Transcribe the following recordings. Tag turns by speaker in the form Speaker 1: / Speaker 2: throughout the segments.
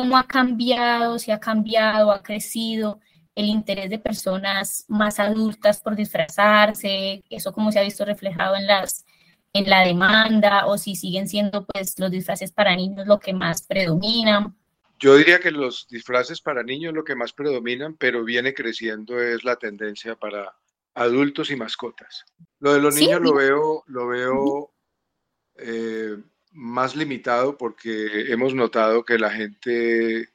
Speaker 1: cómo ha cambiado, si ha cambiado, ha crecido el interés de personas más adultas por disfrazarse, eso cómo se ha visto reflejado en las en la demanda o si siguen siendo pues los disfraces para niños lo que más predomina.
Speaker 2: Yo diría que los disfraces para niños lo que más predominan, pero viene creciendo es la tendencia para adultos y mascotas. Lo de los niños lo veo, lo veo eh, más limitado porque hemos notado que la gente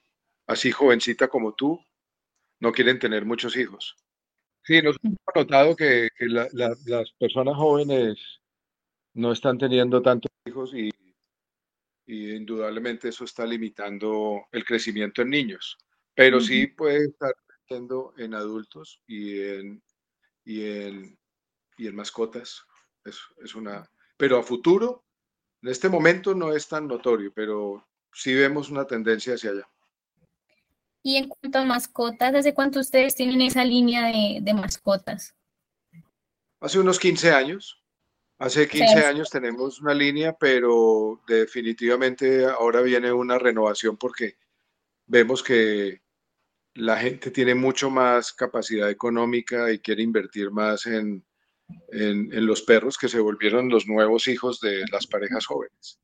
Speaker 2: así jovencita como tú no quieren tener muchos hijos. Sí, nos hemos notado que, las personas jóvenes no están teniendo tantos hijos y, indudablemente eso está limitando el crecimiento en niños, pero sí puede estar creciendo en adultos y en, y en, y en mascotas. Es, es una, pero a futuro, en este momento no es tan notorio, pero sí vemos una tendencia hacia allá.
Speaker 1: Y en cuanto a mascotas, ¿desde cuánto ustedes tienen esa línea de, de mascotas?
Speaker 2: Hace unos 15 años. Hace 15 años tenemos una línea, pero definitivamente ahora viene una renovación porque vemos que la gente tiene mucho más capacidad económica y quiere invertir más en, en, los perros que se volvieron los nuevos hijos de las parejas jóvenes.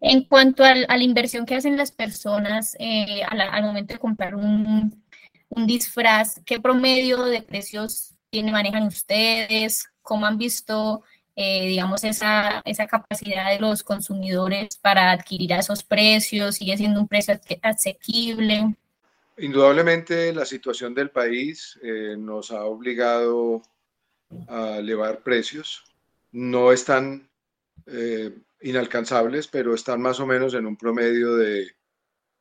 Speaker 1: En cuanto a la inversión que hacen las personas eh, al, momento de comprar un, un disfraz, ¿qué promedio de precios tiene, manejan ustedes? ¿Cómo han visto eh, digamos, esa, esa capacidad de los consumidores para adquirir a esos precios? ¿Sigue siendo un precio asequible?
Speaker 2: Indudablemente la situación del país eh, nos ha obligado a elevar precios. No están eh, inalcanzables, pero están más o menos en un promedio de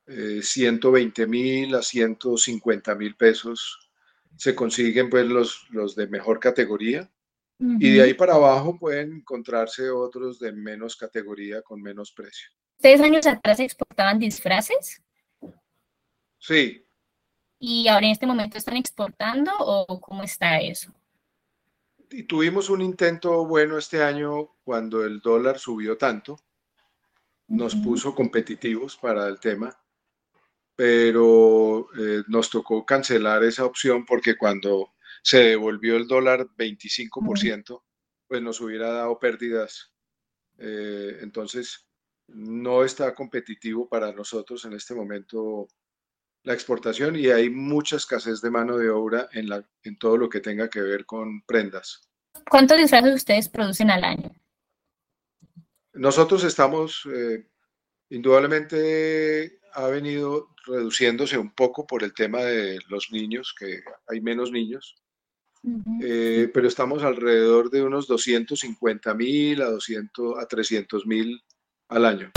Speaker 2: 120 mil a 150 mil pesos. Se consiguen pues los, los de mejor categoría y de ahí para abajo pueden encontrarse otros de menos categoría con menos precio.
Speaker 1: ¿Ustedes años atrás exportaban disfraces?
Speaker 2: Sí.
Speaker 1: ¿Y ahora en este momento están exportando o cómo está eso?
Speaker 2: Y tuvimos un intento bueno este año cuando el dólar subió tanto. Nos puso competitivos para el tema, pero eh, nos tocó cancelar esa opción porque cuando se devolvió el dólar 25%, pues nos hubiera dado pérdidas. Eh, entonces, no está competitivo para nosotros en este momento la exportación y hay mucha escasez de mano de obra en, la, en todo lo que tenga que ver con prendas.
Speaker 1: ¿Cuántos disfraces ustedes producen al año?
Speaker 2: Nosotros estamos, eh, indudablemente ha venido reduciéndose un poco por el tema de los niños, que hay menos niños, eh, pero estamos alrededor de unos 250 mil a, 200, a 300 mil al año.